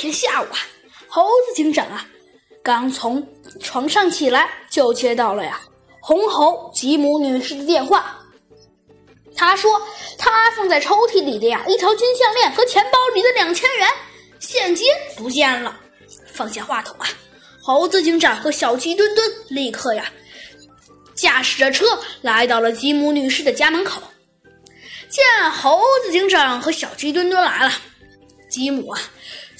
天下午啊，猴子警长啊，刚从床上起来，就接到了呀红猴吉姆女士的电话。他说，他放在抽屉里的呀一条金项链和钱包里的两千元现金不见了。放下话筒啊，猴子警长和小鸡墩墩立刻呀驾驶着车来到了吉姆女士的家门口。见猴子警长和小鸡墩墩来了，吉姆啊，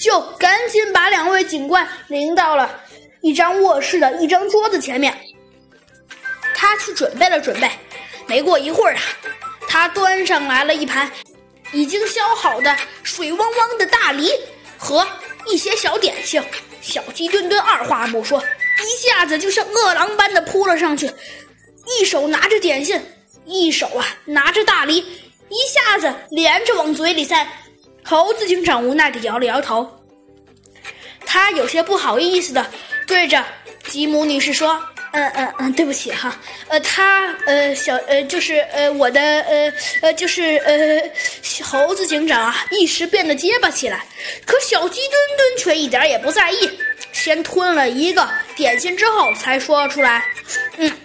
就赶紧把两位警官领到了一张卧室的一张桌子前面。他去准备了准备，没过一会儿啊，他端上来了一盘已经削好的水汪汪的大梨和一些小点心。小鸡墩墩二话不说，一下子就像饿狼般的扑了上去，一手拿着点心，一手啊拿着大梨。一下子连着往嘴里塞，猴子警长无奈的摇了摇头，他有些不好意思的对着吉姆女士说：“嗯嗯嗯，对不起哈，呃，他呃小呃就是呃我的呃呃就是呃猴子警长啊，一时变得结巴起来，可小鸡墩墩却一点也不在意，先吞了一个点心之后才说出来，嗯。”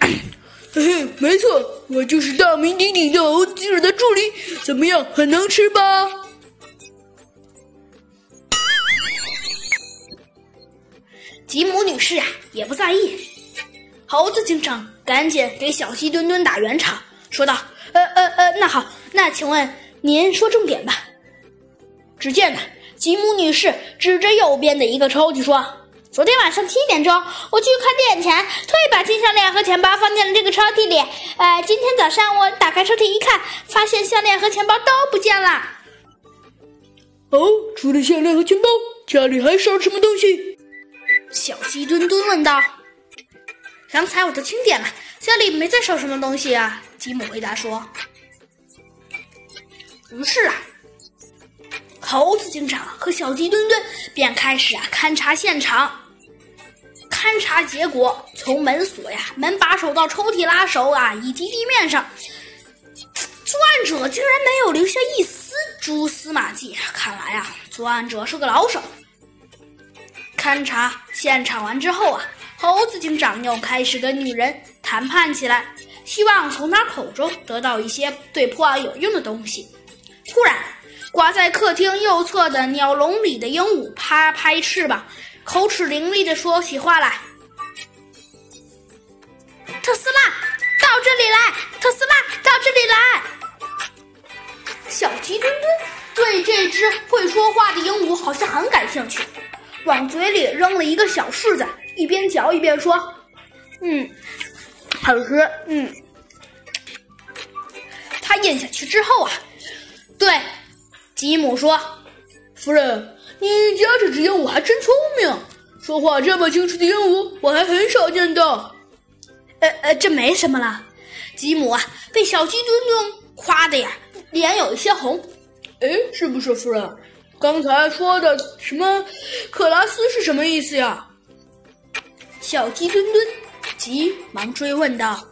嘿嘿，没错，我就是大名鼎鼎的猴子警长的助理，怎么样，很能吃吧？吉姆女士啊，也不在意。猴子警长赶紧给小鸡墩墩打圆场，说道：“呃呃呃，那好，那请问您说重点吧。”只见呢，吉姆女士指着右边的一个抽屉说。昨天晚上七点钟，我去开店前，特意把金项链和钱包放进了这个抽屉里。呃，今天早上我打开抽屉一看，发现项链和钱包都不见了。哦，除了项链和钱包，家里还少什么东西？小鸡墩墩问道。刚才我都清点了，家里没再少什么东西啊。吉姆回答说。不是啊。猴子警长和小鸡墩墩便开始啊勘察现场。勘察结果，从门锁呀、门把手到抽屉拉手啊，以及地面上，作案者竟然没有留下一丝蛛丝马迹。看来啊，作案者是个老手。勘察现场完之后啊，猴子警长又开始跟女人谈判起来，希望从她口中得到一些对破案有用的东西。突然，挂在客厅右侧的鸟笼里的鹦鹉拍拍翅膀。口齿伶俐的说起话来：“特斯拉，到这里来！特斯拉，到这里来！”小鸡墩墩对这只会说话的鹦鹉好像很感兴趣，往嘴里扔了一个小柿子，一边嚼一边说：“嗯，好吃，嗯。”他咽下去之后啊，对吉姆说：“夫人。”你家这只鹦鹉还真聪明，说话这么清楚的鹦鹉我还很少见到。呃呃，这没什么了。吉姆啊，被小鸡墩墩夸的呀，脸有一些红。哎，是不是夫人？刚才说的什么克拉斯是什么意思呀？小鸡墩墩急忙追问道。